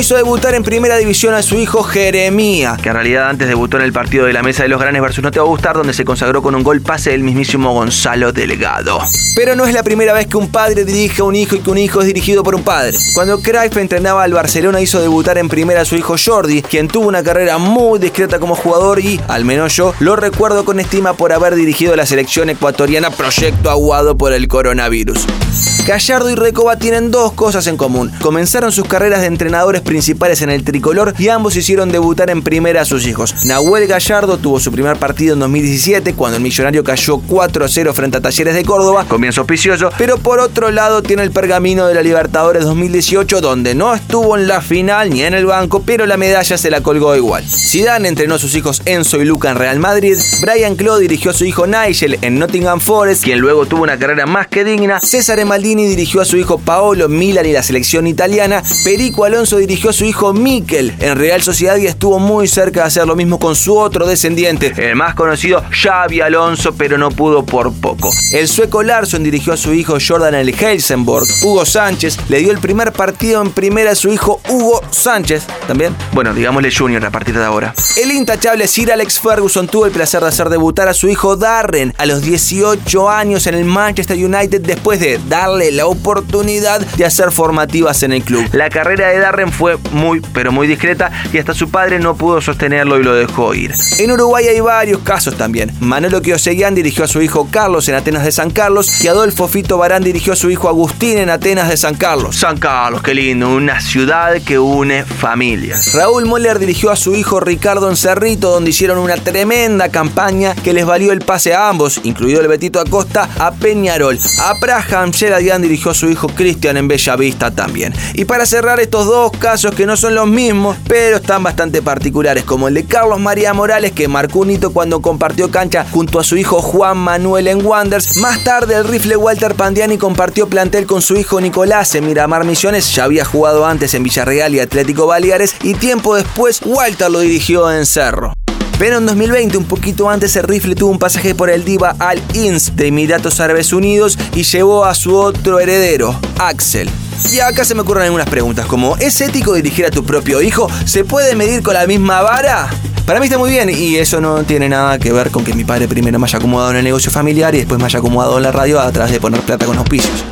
hizo debutar en primera división a su hijo Jeremía, que en realidad antes debutó en el partido de la Mesa de los Granes versus No Te Va a Gustar, donde se consagró con un gol pase del mismísimo Gonzalo Delgado. Pero no es la primera vez que un padre dirige a un hijo y que un hijo es dirigido por un padre. Cuando Cruyff entrenaba al Barcelona hizo debutar en primera a su hijo Jordi, quien tuvo una carrera muy discreta como jugador y, al menos yo, lo recuerdo con estima por haber dirigido la selección ecuatoriana Proyecto Aguado por el coronavirus. Gallardo y Recoba tienen dos cosas en común. Comenzaron sus carreras de entrenadores principales en el tricolor y ambos hicieron debutar en primera a sus hijos. Nahuel Gallardo tuvo su primer partido en 2017 cuando el millonario cayó 4-0 frente a Talleres de Córdoba, comienzo auspicioso, pero por otro lado tiene el pergamino de la Libertadores 2018 donde no estuvo en la final ni en el banco, pero la medalla se la colgó igual. Zidane entrenó a sus hijos Enzo y Luca en Real Madrid, Brian Clough dirigió a su hijo Nigel en Nottingham Forest, quien luego tuvo una carrera más que digna, César Dirigió a su hijo Paolo Milan y la selección italiana. Perico Alonso dirigió a su hijo Mikel en Real Sociedad y estuvo muy cerca de hacer lo mismo con su otro descendiente, el más conocido Xavi Alonso, pero no pudo por poco. El sueco Larsson dirigió a su hijo Jordan el Helsingborg. Hugo Sánchez le dio el primer partido en primera a su hijo Hugo Sánchez, también, bueno, digámosle Junior a partir de ahora. El intachable Sir Alex Ferguson tuvo el placer de hacer debutar a su hijo Darren a los 18 años en el Manchester United después de darle la oportunidad de hacer formativas en el club. La carrera de Darren fue muy, pero muy discreta y hasta su padre no pudo sostenerlo y lo dejó ir. En Uruguay hay varios casos también. Manolo Kioseguian dirigió a su hijo Carlos en Atenas de San Carlos y Adolfo Fito Barán dirigió a su hijo Agustín en Atenas de San Carlos. San Carlos, qué lindo, una ciudad que une familias. Raúl Moller dirigió a su hijo Ricardo en Cerrito, donde hicieron una tremenda campaña que les valió el pase a ambos, incluido el Betito Acosta, a Peñarol. A Praham, Dirigió a su hijo Cristian en Bellavista también. Y para cerrar estos dos casos que no son los mismos, pero están bastante particulares, como el de Carlos María Morales, que marcó un hito cuando compartió cancha junto a su hijo Juan Manuel en Wanders. Más tarde, el rifle Walter Pandiani compartió plantel con su hijo Nicolás en Miramar Misiones, ya había jugado antes en Villarreal y Atlético Baleares, y tiempo después, Walter lo dirigió en Cerro. Pero en 2020, un poquito antes, el rifle tuvo un pasaje por el Diva Al Ins de Emiratos Árabes Unidos y llevó a su otro heredero, Axel. Y acá se me ocurren algunas preguntas, como ¿es ético dirigir a tu propio hijo? ¿Se puede medir con la misma vara? Para mí está muy bien y eso no tiene nada que ver con que mi padre primero me haya acomodado en el negocio familiar y después me haya acomodado en la radio a través de poner plata con auspicios.